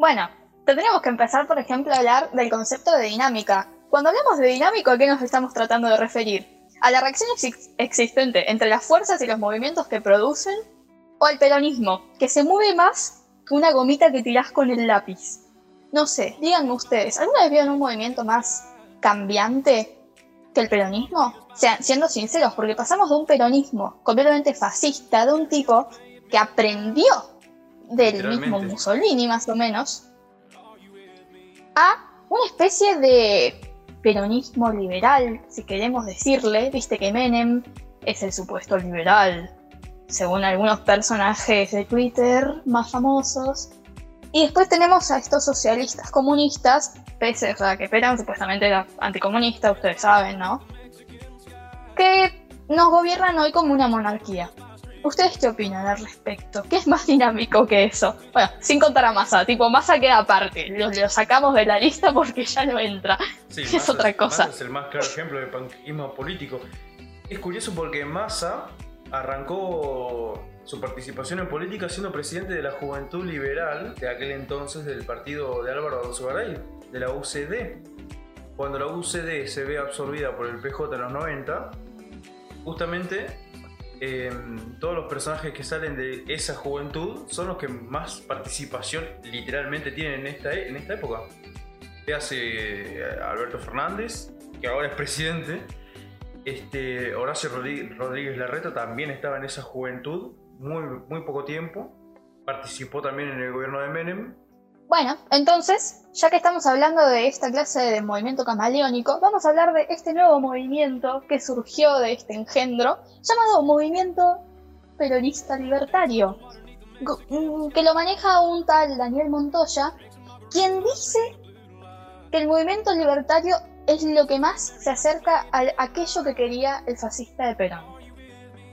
Bueno, tendríamos que empezar, por ejemplo, a hablar del concepto de dinámica. Cuando hablamos de dinámico, ¿a qué nos estamos tratando de referir? ¿A la reacción existente entre las fuerzas y los movimientos que producen? ¿O al peronismo, que se mueve más que una gomita que tirás con el lápiz? No sé, díganme ustedes, ¿alguna vez vieron un movimiento más cambiante que el peronismo? O siendo sinceros, porque pasamos de un peronismo completamente fascista, de un tipo que aprendió del mismo Mussolini más o menos, a una especie de peronismo liberal, si queremos decirle, viste que Menem es el supuesto liberal, según algunos personajes de Twitter más famosos. Y después tenemos a estos socialistas comunistas, pese a que Perón supuestamente era anticomunista, ustedes saben, ¿no? Que nos gobiernan hoy como una monarquía. ¿Ustedes qué opinan al respecto? ¿Qué es más dinámico que eso? Bueno, sin contar a Massa, tipo, Massa queda aparte, lo, sacamos de la lista porque ya no entra. Sí, es otra cosa. Massa es el más claro ejemplo de panquismo político. Es curioso porque Massa arrancó su participación en política siendo presidente de la Juventud Liberal de aquel entonces del partido de Álvaro Garay, de la UCD. Cuando la UCD se ve absorbida por el PJ en los 90, justamente Em, todos los personajes que salen de esa juventud son los que más participación literalmente tienen en esta, en esta época. hace eh, Alberto Fernández, que ahora es presidente. Este, Horacio Rodríguez Larreta también estaba en esa juventud, muy, muy poco tiempo. Participó también en el gobierno de Menem bueno, entonces, ya que estamos hablando de esta clase de movimiento camaleónico, vamos a hablar de este nuevo movimiento que surgió de este engendro, llamado Movimiento Peronista Libertario, mm, que lo maneja un tal Daniel Montoya, quien dice que el movimiento libertario es lo que más se acerca a aquello que quería el fascista de Perón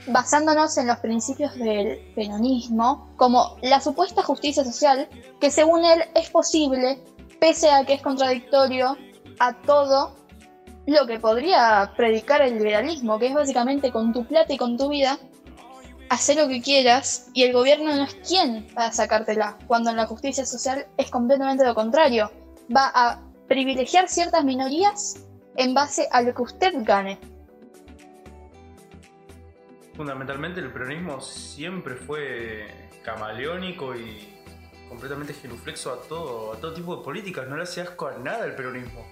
basándonos en los principios del peronismo, como la supuesta justicia social, que según él es posible, pese a que es contradictorio a todo lo que podría predicar el liberalismo, que es básicamente con tu plata y con tu vida, hacer lo que quieras y el gobierno no es quien para sacártela, cuando en la justicia social es completamente lo contrario, va a privilegiar ciertas minorías en base a lo que usted gane fundamentalmente el peronismo siempre fue camaleónico y completamente genuflexo a todo, a todo tipo de políticas, no le hace asco a nada el peronismo.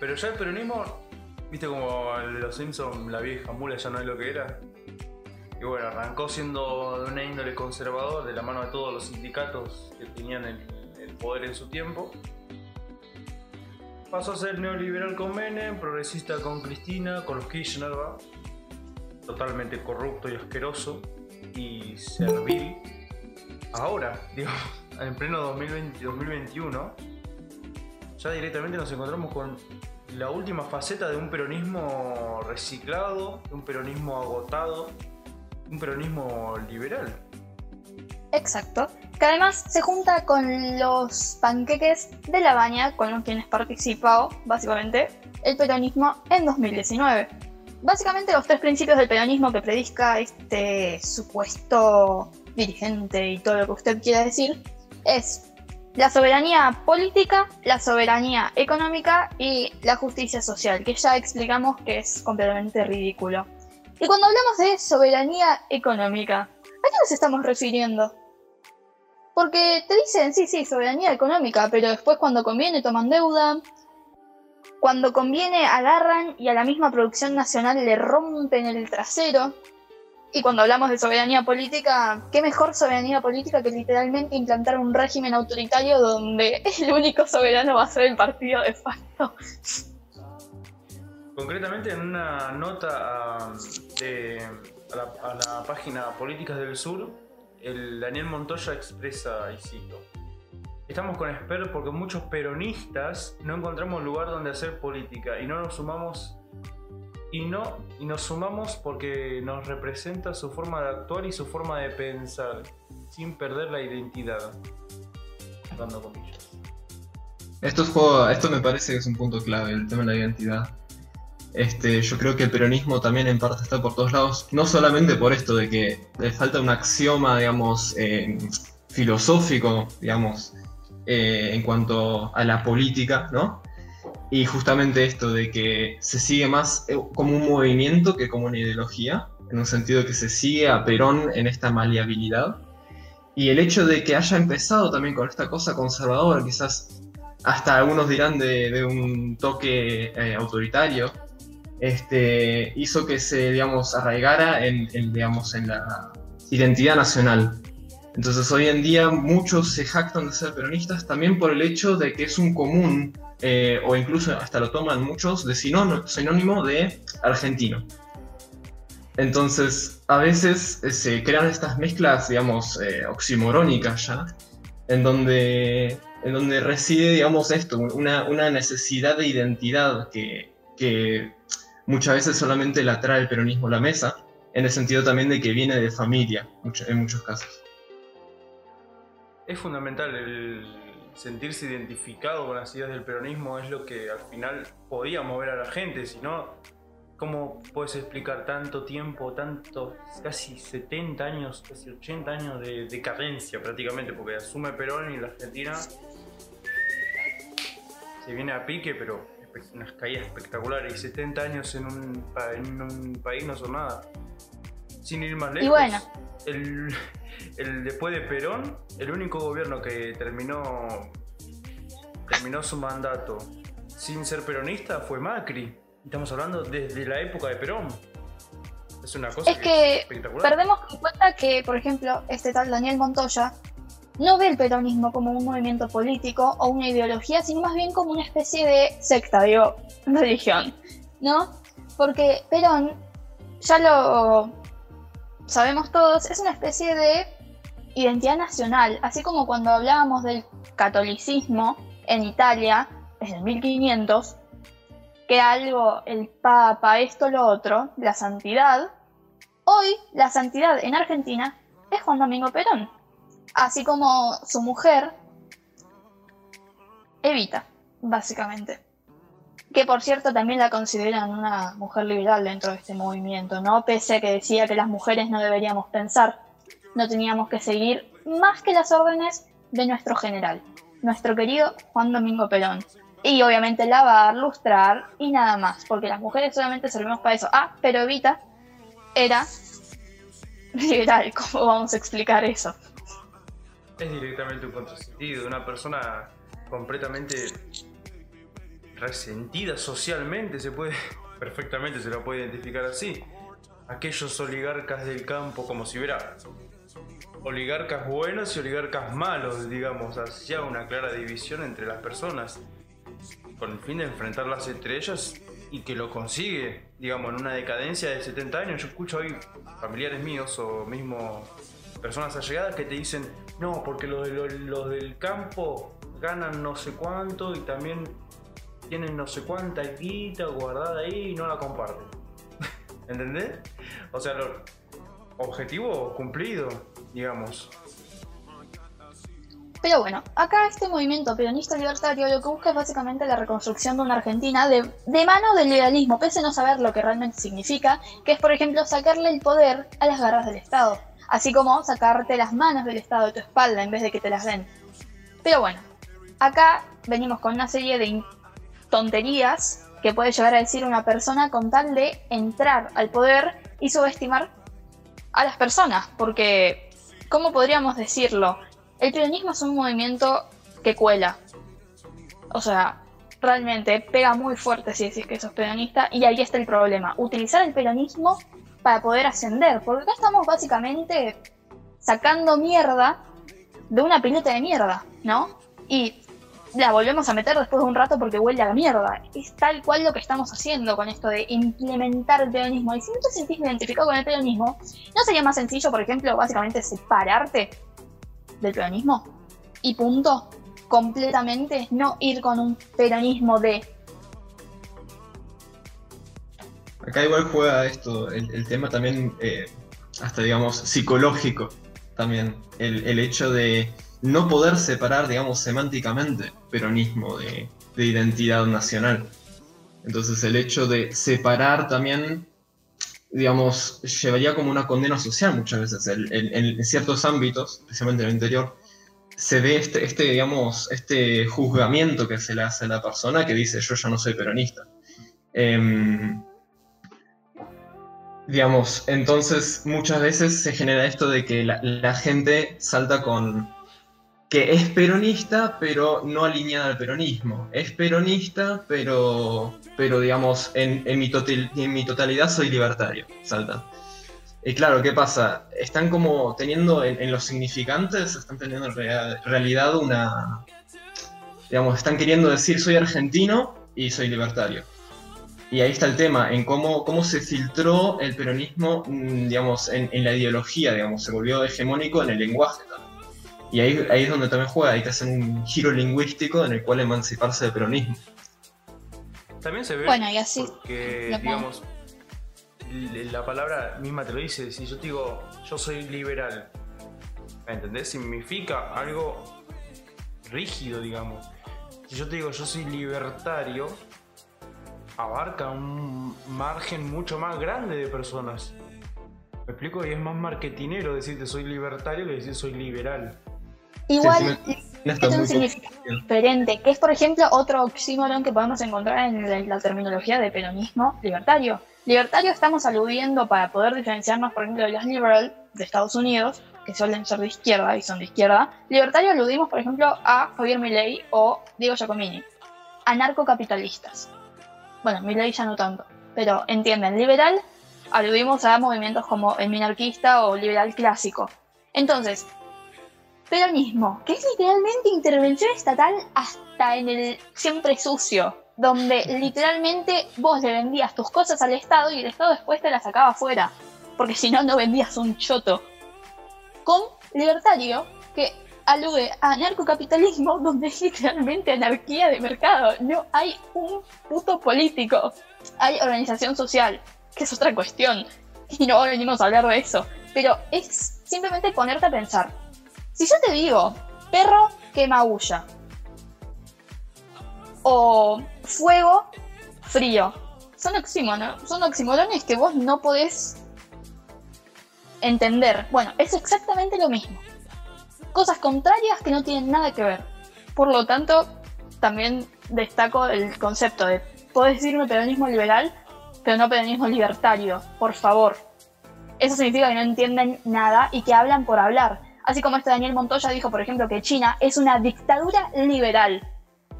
Pero ya el peronismo, viste como los Simpsons, la vieja mula ya no es lo que era. Y bueno, arrancó siendo de una índole conservador de la mano de todos los sindicatos que tenían el, poder en su tiempo. Pasó a ser neoliberal con Menem, progresista con Cristina, con los Kirchner. Totalmente corrupto y asqueroso y servil. Ahora, digo, en pleno 2020, 2021, ya directamente nos encontramos con la última faceta de un peronismo reciclado, de un peronismo agotado, un peronismo liberal. Exacto, que además se junta con los panqueques de la baña con los quienes participó, básicamente, el peronismo en 2019 básicamente los tres principios del peronismo que predica este supuesto dirigente y todo lo que usted quiera decir es la soberanía política, la soberanía económica y la justicia social, que ya explicamos que es completamente ridículo. Y cuando hablamos de soberanía económica, ¿a qué nos estamos refiriendo? Porque te dicen, sí, sí, soberanía económica, pero después cuando conviene toman deuda, cuando conviene agarran y a la misma producción nacional le rompen el trasero. Y cuando hablamos de soberanía política, ¿qué mejor soberanía política que literalmente implantar un régimen autoritario donde el único soberano va a ser el partido de facto? Concretamente en una nota de, a, la, página Políticas del Sur, el Daniel Montoya expresa, y cito, Estamos con Esper porque muchos peronistas no encontramos lugar donde hacer política y no nos sumamos y no y nos sumamos porque nos representa su forma de actuar y su forma de pensar sin perder la identidad. Dando. Esto, es juego, esto me parece que es un punto clave, el tema de la identidad. Este, yo creo que el peronismo también en parte está por todos lados, no solamente por esto de que le falta un axioma, digamos, eh, filosófico, digamos, eh, en cuanto a la política, ¿no? Y justamente esto de que se sigue más eh, como un movimiento que como una ideología, en un sentido que se sigue a Perón en esta maleabilidad. Y el hecho de que haya empezado también con esta cosa conservadora, quizás hasta algunos dirán de, un toque eh, autoritario, este, hizo que se, digamos, arraigara en, digamos, en la identidad nacional. Entonces hoy en día muchos se jactan de ser peronistas también por el hecho de que es un común, eh, o incluso hasta lo toman muchos, de sinónimo de argentino. Entonces, a veces eh, se crean estas mezclas, digamos, eh, oximorónicas ya, en donde, en donde reside, digamos, esto, una, una necesidad de identidad que, que, muchas veces solamente la trae el peronismo a la mesa, en el sentido también de que viene de familia, en muchos casos. Es fundamental el sentirse identificado con las ideas del peronismo, es lo que al final podía mover a la gente, si no ¿Cómo puedes explicar tanto tiempo, tanto, casi 70 años, casi 80 años de decadencia prácticamente? Porque asume Perón y la Argentina se viene a pique, pero unas caídas espectaculares. Y 70 años en un, en un país no son nada. Sin ir más lejos. Y bueno. El, el, después de Perón, el único gobierno que terminó, terminó su mandato sin ser peronista fue Macri. Estamos hablando desde la época de Perón. Es una cosa es que, perdemos en cuenta que, por ejemplo, este tal Daniel Montoya no ve el peronismo como un movimiento político o una ideología, sino más bien como una especie de secta, digo, religión, ¿no? Porque Perón, ya lo sabemos todos, es una especie de identidad nacional, así como cuando hablábamos del catolicismo en Italia, desde el 1500, que algo, el Papa, esto, lo otro, la santidad, hoy la santidad en Argentina es Juan Domingo Perón, así como su mujer, Evita, básicamente. Que por cierto también la consideran una mujer liberal dentro de este movimiento, ¿no? Pese a que decía que las mujeres no deberíamos pensar, no teníamos que seguir más que las órdenes de nuestro general, nuestro querido Juan Domingo Perón, y obviamente lavar, lustrar y nada más, porque las mujeres solamente servimos para eso. Ah, pero Evita era liberal, ¿cómo vamos a explicar eso? Es directamente un contrasentido, una persona completamente resentida socialmente, se puede, perfectamente se lo puede identificar así. Aquellos oligarcas del campo, como si hubiera oligarcas buenos y oligarcas malos, digamos, hacía una clara división entre las personas con el fin de enfrentarlas entre ellas y que lo consigue, digamos, en una decadencia de 70 años. Yo escucho hoy familiares míos o mismo personas allegadas que te dicen, no, porque los, de, del campo ganan no sé cuánto y también tienen no sé cuánta guita guardada ahí y no la comparten. ¿Entendés? O sea, objetivo cumplido, digamos. Pero bueno, acá este movimiento peronista libertario lo que busca es básicamente la reconstrucción de una Argentina de, mano del liberalismo, pese a no saber lo que realmente significa, que es por ejemplo sacarle el poder a las garras del Estado, así como sacarte las manos del Estado de tu espalda en vez de que te las den. Pero bueno, acá venimos con una serie de tonterías que puede llegar a decir una persona con tal de entrar al poder y subestimar a las personas, porque, ¿cómo podríamos decirlo? El peronismo es un movimiento que cuela. O sea, realmente pega muy fuerte si decís que sos peronista y ahí está el problema. Utilizar el peronismo para poder ascender, porque acá estamos básicamente sacando mierda de una pileta de mierda, ¿no? Y la volvemos a meter después de un rato porque huele a la mierda. Es tal cual lo que estamos haciendo con esto de implementar el peronismo. Y si no te sentís identificado con el peronismo, ¿no sería más sencillo, por ejemplo, básicamente separarte del peronismo. Y punto. Completamente no ir con un peronismo de. Acá igual juega esto, el, tema también, eh, hasta digamos, psicológico también. El, el, hecho de no poder separar, digamos, semánticamente peronismo de, de identidad nacional. Entonces el hecho de separar también digamos, llevaría como una condena social muchas veces. En, ciertos ámbitos, especialmente en el interior, se dé este, este, digamos, este juzgamiento que se le hace a la persona que dice yo ya no soy peronista. Em, digamos, entonces muchas veces se genera esto de que la, gente salta con que es peronista, pero no alineada al peronismo. Es peronista, pero, pero digamos, en, en, mi, en mi totalidad soy libertario. Salta. Y claro, ¿qué pasa? Están como teniendo en, los significantes, están teniendo en realidad una. Digamos, están queriendo decir soy argentino y soy libertario. Y ahí está el tema, en cómo, cómo se filtró el peronismo, mm, digamos, en, la ideología, digamos, se volvió hegemónico en el lenguaje también. Y ahí, ahí es donde también juega, hay que hacer un giro lingüístico en el cual emanciparse del peronismo. También se ve bueno, y así porque, digamos, la palabra misma te lo dice, si yo te digo, yo soy liberal, ¿me entendés? Significa algo rígido, digamos. Si yo te digo, yo soy libertario, abarca un margen mucho más grande de personas. ¿Me explico? Y es más marketinero decirte soy libertario que decir soy liberal. Igual es un significado diferente, que es por ejemplo otro oxímoron que podemos encontrar en la terminología de peronismo libertario. Libertario estamos aludiendo para poder diferenciarnos, por ejemplo, de los liberal de Estados Unidos, que suelen ser de izquierda y son de izquierda. Libertario aludimos, por ejemplo, a Javier Milei o Diego Giacomini, anarcocapitalistas. Bueno, Milei ya no tanto, pero entienden, liberal aludimos a movimientos como el minarquista o liberal clásico. Entonces, peronismo, que es literalmente intervención estatal hasta en el siempre sucio donde literalmente vos le vendías tus cosas al Estado y el Estado después te las sacaba afuera, porque si no, no vendías un choto. Con libertario, que alude a anarcocapitalismo, donde es literalmente anarquía de mercado, no hay un puto político, hay organización social, que es otra cuestión, y no venimos a hablar de eso, pero es simplemente ponerte a pensar. Si yo te digo, perro que maulla, o fuego, frío. Son oxímonos, son oxímorones que vos no podés entender. Bueno, es exactamente lo mismo. Cosas contrarias que no tienen nada que ver. Por lo tanto, también destaco el concepto de, podés decirme peronismo liberal, pero no peronismo libertario, por favor. Eso significa que no entienden nada y que hablan por hablar. Así como este Daniel Montoya dijo, por ejemplo, que China es una dictadura liberal,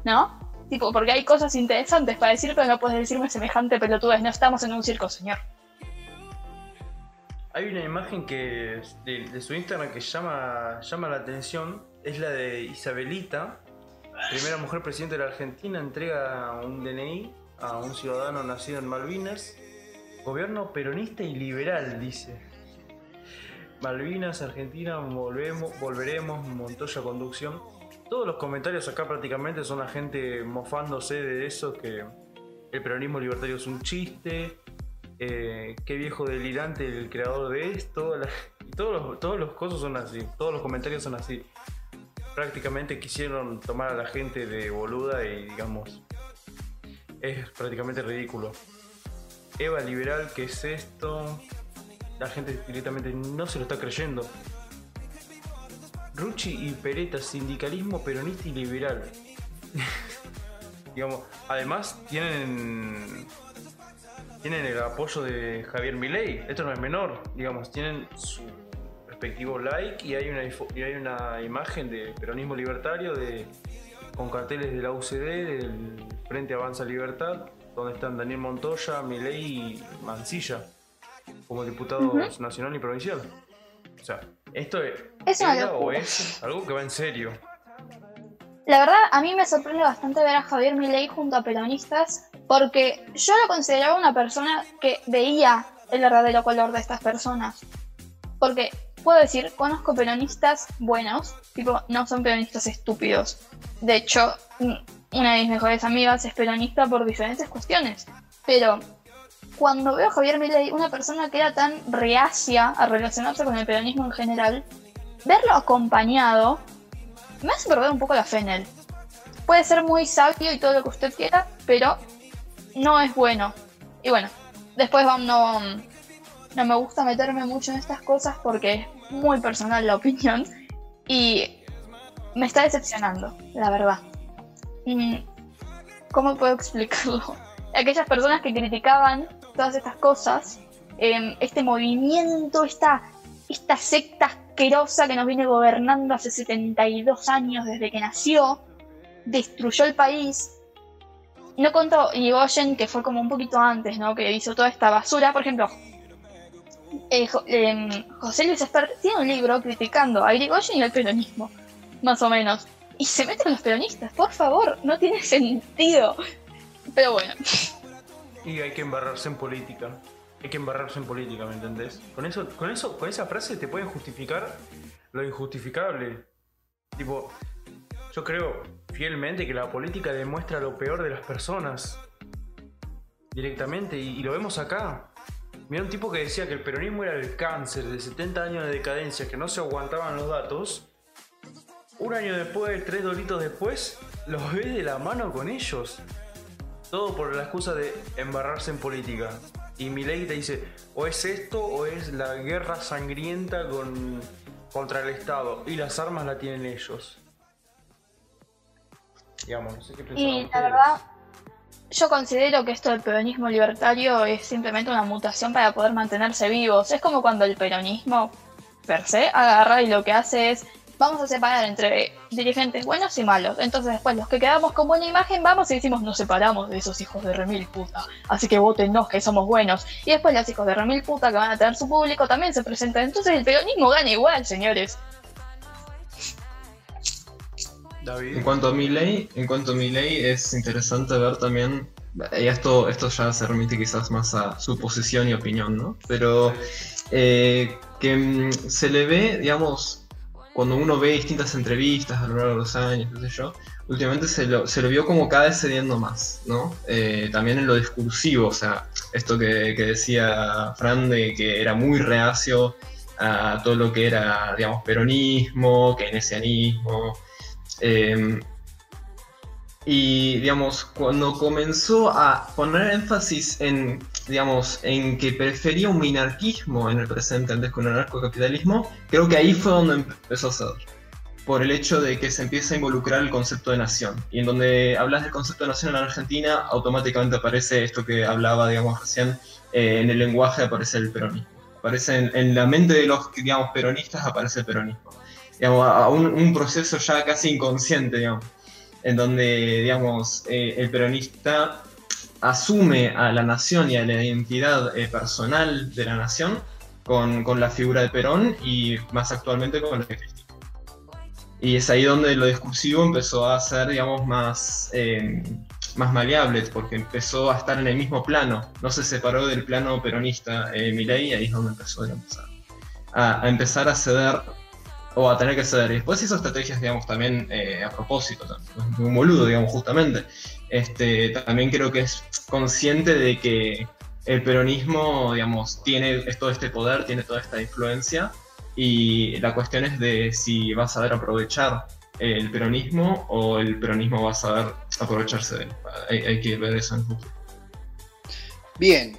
¿no? porque hay cosas interesantes para decir, pero no puedes decirme semejante pelotudez. No estamos en un circo, señor. Hay una imagen que de, su Instagram que llama, llama la atención. Es la de Isabelita, primera mujer presidente de la Argentina, entrega un DNI a un ciudadano nacido en Malvinas. Gobierno peronista y liberal, dice. Malvinas, Argentina, volvemos, volveremos, Montoya Conducción todos los comentarios acá prácticamente son la gente mofándose de eso, que el peronismo libertario es un chiste, eh, qué viejo delirante el creador de esto, todos los, todos los cosas son así, todos los comentarios son así. Prácticamente quisieron tomar a la gente de boluda y digamos, es prácticamente ridículo. Eva liberal, ¿qué es esto? La gente directamente no se lo está creyendo. Rucci y Peretta, sindicalismo peronista y liberal. Digamos, además tienen tienen el apoyo de Javier Milei. Esto no es menor, digamos, tienen su respectivo like y hay una y hay una imagen de peronismo libertario de con carteles de la UCD, del Frente Avanza Libertad, donde están Daniel Montoya, Milei y Mancilla como diputados nacional y provincial. O sea, esto es, algo que va en serio. La verdad, a mí me sorprende bastante ver a Javier Milei junto a peronistas, porque yo lo consideraba una persona que veía el verdadero color de estas personas. Porque puedo decir, conozco peronistas buenos, tipo, no son peronistas estúpidos. De hecho, una de mis mejores amigas es peronista por diferentes cuestiones. Pero cuando veo a Javier Milei, una persona que era tan reacia a relacionarse con el peronismo en general, verlo acompañado me hace perder un poco la fe en él. Puede ser muy sabio y todo lo que usted quiera, pero no es bueno. Y bueno, después no, no me gusta meterme mucho en estas cosas porque es muy personal la opinión. Y me está decepcionando, la verdad. Mm, ¿Cómo puedo explicarlo? Aquellas personas que criticaban todas estas cosas, em, este movimiento, esta, esta secta asquerosa que nos viene gobernando hace 72 años desde que nació, destruyó el país. No contó Irigoyen, que fue como un poquito antes, ¿no? Que hizo toda esta basura. Por ejemplo, eh, em, José Luis Esper tiene un libro criticando a Irigoyen y al peronismo, más o menos. Y se mete con los peronistas, por favor, no tiene sentido. Pero bueno. Y hay que embarrarse en política. Hay que embarrarse en política, ¿me entendés? Con eso, con eso, con esa frase te pueden justificar lo injustificable. Tipo, yo creo fielmente que la política demuestra lo peor de las personas. Directamente, y, y lo vemos acá. Mira un tipo que decía que el peronismo era el cáncer de 70 años de decadencia, que no se aguantaban los datos. Un año después, tres doritos después, los ve de la mano con ellos. Todo por la excusa de embarrarse en política. Y Milei te dice, o es esto o es la guerra sangrienta con, contra el Estado. Y las armas la tienen ellos. Digamos, no sé qué Y la verdad, yo considero que esto del peronismo libertario es simplemente una mutación para poder mantenerse vivos. Es como cuando el peronismo, per se, agarra y lo que hace es, vamos a separar entre dirigentes buenos y malos. Entonces después los que quedamos con buena imagen vamos y decimos, nos separamos de esos hijos de remil puta. Así que votennos que somos buenos. Y después los hijos de remil puta que van a tener su público también se presentan. Entonces el peronismo gana igual, señores. David. En cuanto a mi ley, en cuanto a mi ley es interesante ver también, y esto, esto ya se remite quizás más a suposición y opinión, ¿no? Pero eh, que mm, se le ve, digamos, cuando uno ve distintas entrevistas a lo largo de los años, qué sé yo, últimamente se lo, se lo vio como cada vez cediendo más, ¿no? Eh, también en lo discursivo, o sea, esto que, que decía Fran de que era muy reacio a todo lo que era, digamos, peronismo, keynesianismo. eh, y digamos, cuando comenzó a poner énfasis en, digamos, en que prefería un minarquismo en el presente antes que un anarcocapitalismo, creo que ahí fue donde empezó a ceder. Por el hecho de que se empieza a involucrar el concepto de nación. Y en donde hablas del concepto de nación en la Argentina, automáticamente aparece esto que hablaba, digamos, recién, eh, en el lenguaje aparece el peronismo. Aparece en, en la mente de los, digamos, peronistas aparece el peronismo. Digamos, a un, un proceso ya casi inconsciente, digamos en donde, digamos, eh, el peronista asume a la nación y a la identidad eh, personal de la nación con, con, la figura de Perón y más actualmente con la de Cristina. Y es ahí donde lo discursivo empezó a ser, digamos, más, eh, más maleable, porque empezó a estar en el mismo plano, no se separó del plano peronista eh, Milei, y ahí es donde empezó digamos, a, a empezar a ceder o a tener que ceder. Y después hizo estrategias, digamos, también eh, a propósito, también, un boludo, digamos, justamente. Este, también creo que es consciente de que el peronismo, digamos, tiene todo este poder, tiene toda esta influencia, y la cuestión es de si va a saber aprovechar el peronismo o el peronismo va a saber aprovecharse de él. Hay, que ver eso en futuro. Bien,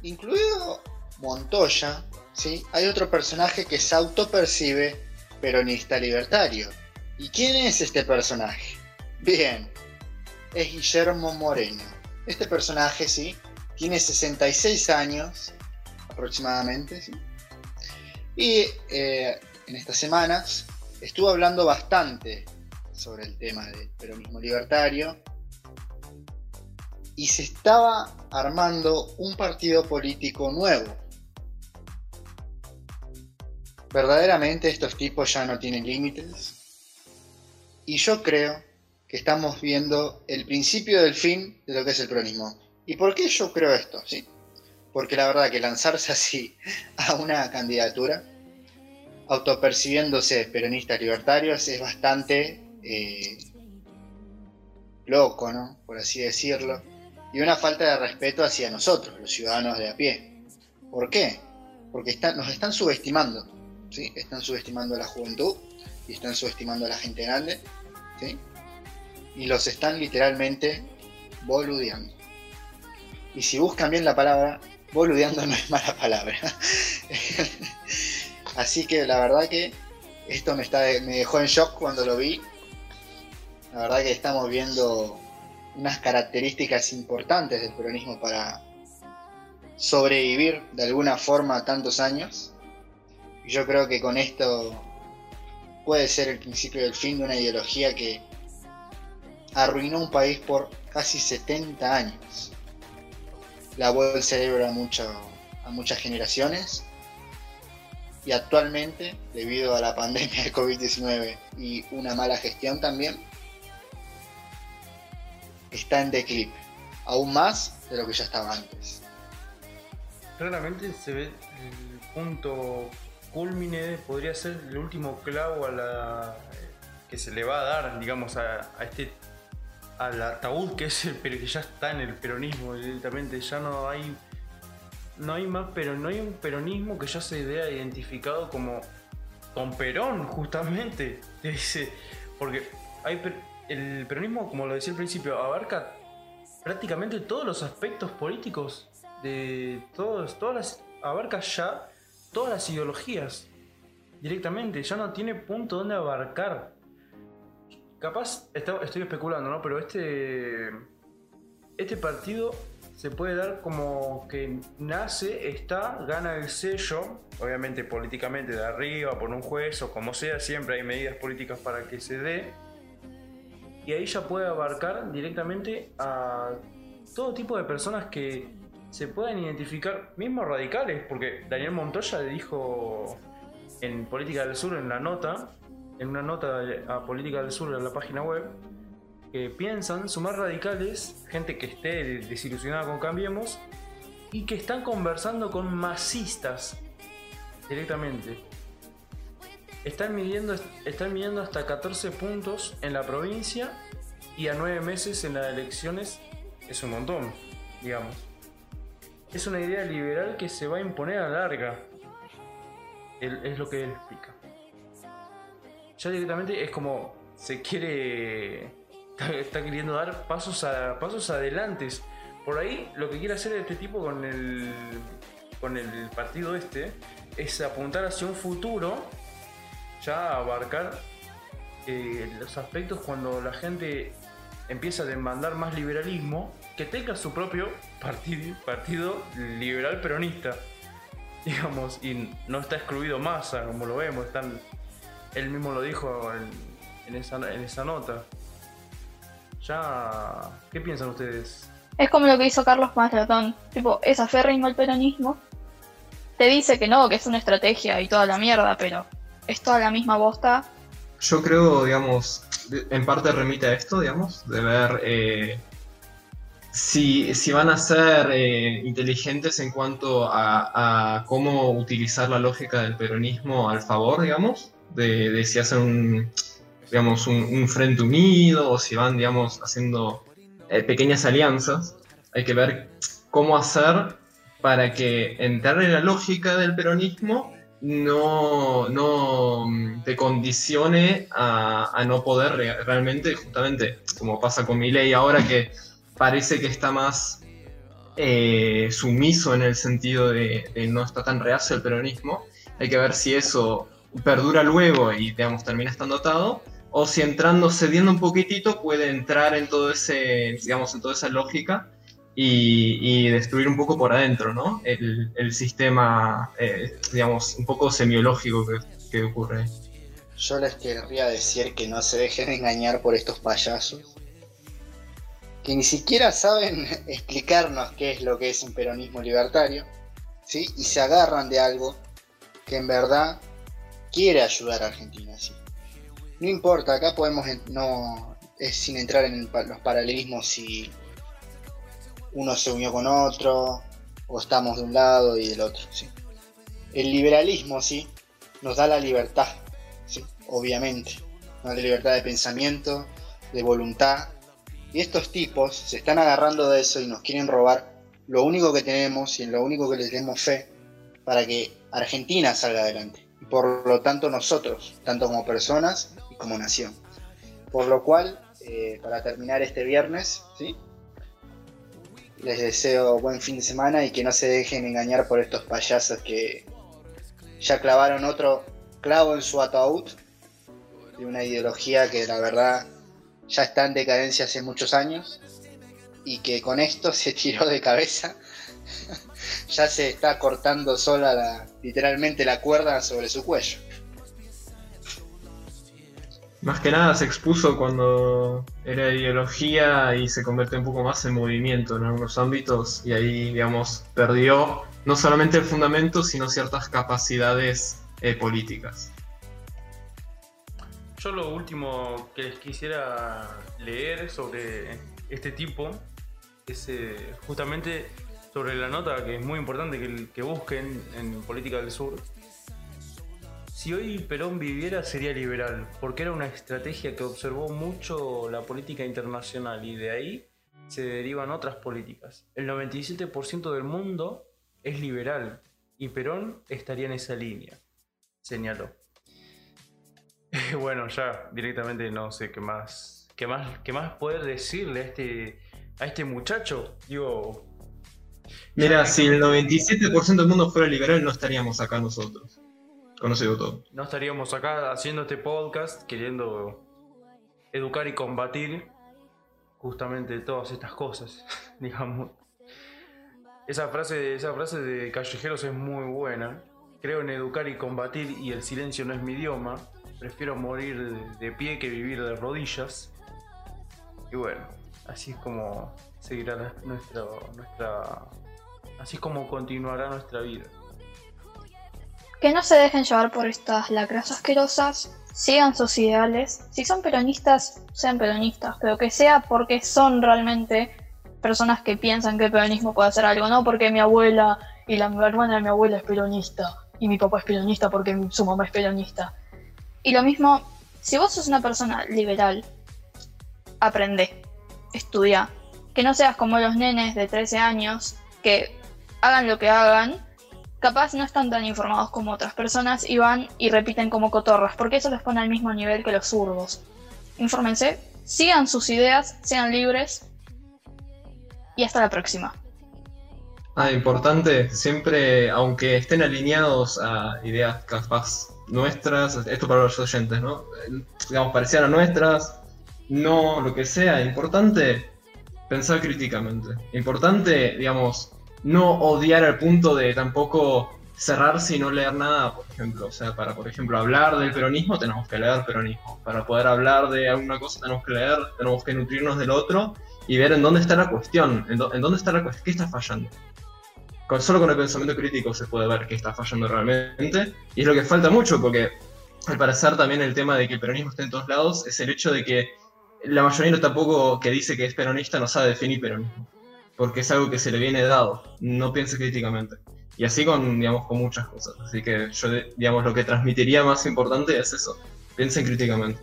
incluido Montoya, ¿sí? hay otro personaje que se autopercibe peronista libertario. ¿Y quién es este personaje? Bien, es Guillermo Moreno. Este personaje, sí, tiene 66 años aproximadamente, ¿sí? Y eh, en estas semanas estuvo hablando bastante sobre el tema del peronismo libertario y se estaba armando un partido político nuevo. Verdaderamente estos tipos ya no tienen límites. Y yo creo que estamos viendo el principio del fin de lo que es el peronismo. ¿Y por qué yo creo esto? ¿Sí? Porque la verdad que lanzarse así a una candidatura, autopercibiéndose peronistas libertarios, es bastante eh, loco, ¿no? Por así decirlo. Y una falta de respeto hacia nosotros, los ciudadanos de a pie. ¿Por qué? Porque está, nos están subestimando. ¿sí? Están subestimando a la juventud y están subestimando a la gente grande. ¿sí? Y los están literalmente boludeando. Y si buscan bien la palabra, boludeando no es mala palabra. Así que la verdad que esto me, está, me dejó en shock cuando lo vi. La verdad que estamos viendo unas características importantes del peronismo para sobrevivir de alguna forma tantos años. Yo creo que con esto puede ser el principio del fin de una ideología que arruinó un país por casi 70 años. Lavó el cerebro a, a muchas generaciones y actualmente, debido a la pandemia de COVID-19 y una mala gestión también, está en declive, aún más de lo que ya estaba antes. Claramente se ve el punto culmine, podría ser el último clavo a la que se le va a dar, digamos, a, este al ataúd que es el pero que ya está en el peronismo directamente, ya no hay no hay más, pero no hay un peronismo que ya se vea identificado como con Perón, justamente. Porque hay, el peronismo, como lo decía al principio, abarca prácticamente todos los aspectos políticos de todos, todas las, abarca ya todas las ideologías directamente, ya no tiene punto donde abarcar. Capaz, estoy especulando, ¿no? Pero este, este partido se puede dar como que nace, está, gana el sello, obviamente políticamente de arriba, por un juez o como sea, siempre hay medidas políticas para que se dé. Y ahí ya puede abarcar directamente a todo tipo de personas que se puedan identificar, mismos radicales, porque Daniel Montoya le dijo en Política del Sur, en la nota, en una nota a Política del Sur en la página web, que piensan, más radicales, gente que esté desilusionada con Cambiemos, y que están conversando con masistas directamente. Están midiendo, están midiendo hasta 14 puntos en la provincia y a 9 meses en las elecciones es un montón, digamos. Es una idea liberal que se va a imponer a larga. es lo que él explica. Ya directamente es como se quiere está, queriendo dar pasos, a, pasos adelante. Por ahí lo que quiere hacer este tipo con el, con el partido este es apuntar hacia un futuro, ya abarcar eh, los aspectos cuando la gente empieza a demandar más liberalismo, que tenga su propio partido, partido liberal peronista, digamos, y no está excluido más, como lo vemos, están, él mismo lo dijo en, esa, en esa nota. Ya, ¿qué piensan ustedes? Es como lo que hizo Carlos Mastratón. Tipo, es aférrimo al peronismo. Te dice que no, que es una estrategia y toda la mierda, pero es toda la misma bosta. Yo creo, digamos, en parte remite a esto, digamos, de ver eh, si, si, van a ser eh, inteligentes en cuanto a, cómo utilizar la lógica del peronismo al favor, digamos, de, si hacen un, digamos, un, frente unido o si van, digamos, haciendo eh, pequeñas alianzas. Hay que ver cómo hacer para que entrar en la lógica del peronismo no, no mm, te condicione a, no poder realmente, justamente como pasa con mi ley ahora que parece que está más eh, sumiso en el sentido de, de, no está tan reacio el peronismo, hay que ver si eso perdura luego y digamos termina estando atado o si entrando, cediendo un poquitito, puede entrar en todo ese, digamos, en toda esa lógica y, destruir un poco por adentro, ¿no? El, sistema, eh, digamos, un poco semiológico que, que ocurre. Yo les querría decir que no se dejen engañar por estos payasos, que ni siquiera saben explicarnos qué es lo que es un peronismo libertario, ¿sí? Y se agarran de algo que en verdad quiere ayudar a Argentina, ¿sí? No importa, acá podemos, no, es sin entrar en los paralelismos si uno se unió con otro, o estamos de un lado y del otro. ¿sí? El liberalismo, sí, nos da la libertad, ¿sí? obviamente. Nos da la libertad de pensamiento, de voluntad. Y estos tipos se están agarrando de eso y nos quieren robar lo único que tenemos y en lo único que les demos fe para que Argentina salga adelante. Y por lo tanto nosotros, tanto como personas como nación. Por lo cual, eh, para terminar este viernes, ¿sí? les deseo buen fin de semana y que no se dejen engañar por estos payasos que ya clavaron otro clavo en su ataúd de una ideología que la verdad ya está en decadencia hace muchos años y que con esto se tiró de cabeza. ya se está cortando sola la, literalmente la cuerda sobre su cuello. Más que nada se expuso cuando era ideología y se convirtió un poco más en movimiento en algunos ámbitos y ahí, digamos, perdió no solamente el fundamento, sino ciertas capacidades eh, políticas. Yo lo último que les quisiera leer sobre este tipo es eh, justamente sobre la nota que es muy importante que, que busquen en Política del Sur, si hoy Perón viviera sería liberal, porque era una estrategia que observó mucho la política internacional y de ahí se derivan otras políticas. El 97% del mundo es liberal y Perón estaría en esa línea, señaló. bueno, ya directamente no sé qué más, qué más, qué más poder decirle a este, a este muchacho. Digo, Mira, si el 97% del mundo fuera liberal, no estaríamos acá nosotros. Conocido todo. No estaríamos acá haciendo este podcast queriendo educar y combatir justamente todas estas cosas, digamos. Esa frase, esa frase de Callejeros es muy buena. Creo en educar y combatir y el silencio no es mi idioma. Prefiero morir de pie que vivir de rodillas. Y bueno, así es como seguirá nuestra, nuestra así como continuará nuestra vida. Que no se dejen llevar por estas lacras asquerosas, sigan sus ideales. Si son peronistas, sean peronistas, pero que sea porque son realmente personas que piensan que el peronismo puede hacer algo, no porque mi abuela y la hermana de mi abuela es peronista y mi papá es peronista porque su mamá es peronista. Y lo mismo, si vos sos una persona liberal, aprende, estudia, que no seas como los nenes de 13 años que hagan lo que hagan, capaz no están tan informados como otras personas y van y repiten como cotorras, porque eso les pone al mismo nivel que los zurdos. Infórmense, sigan sus ideas, sean libres y hasta la próxima. Ah, importante, siempre, aunque estén alineados a ideas capaz nuestras, esto para los oyentes, ¿no? Digamos, parecían a nuestras, no lo que sea, importante pensar críticamente. Importante, digamos, no odiar al punto de tampoco cerrarse y no leer nada, por ejemplo. O sea, para, por ejemplo, hablar del peronismo tenemos que leer peronismo. Para poder hablar de alguna cosa tenemos que leer, tenemos que nutrirnos del otro y ver en dónde está la cuestión, en, dónde está la cuestión, qué está fallando. Solo con el pensamiento crítico se puede ver qué está fallando realmente. Y es lo que falta mucho, porque al parecer también el tema de que el peronismo esté en todos lados es el hecho de que la mayoría tampoco que dice que es peronista no sabe definir peronismo porque es algo que se le viene dado, no piense críticamente. Y así con, digamos, con muchas cosas. Así que yo, digamos, lo que transmitiría más importante es eso, piensen críticamente.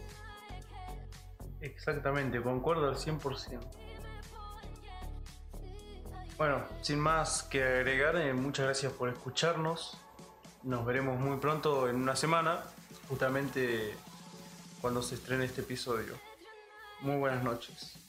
Exactamente, concuerdo al 100%. Bueno, sin más que agregar, eh, muchas gracias por escucharnos. Nos veremos muy pronto en una semana, justamente cuando se estrene este episodio. Muy buenas noches.